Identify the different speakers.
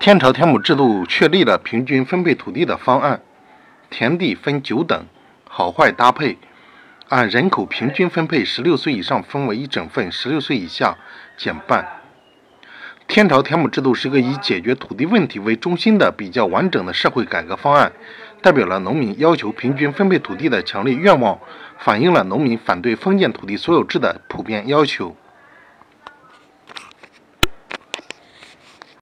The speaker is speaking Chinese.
Speaker 1: 天朝田亩制度确立了平均分配土地的方案田地分九等好坏搭配按人口平均分配十六岁以上分为一整份十六岁以下减半。天朝田亩制度是个以解决土地问题为中心的比较完整的社会改革方案代表了农民要求平均分配土地的强烈愿望反映了农民反对封建土地所有制的普遍要求。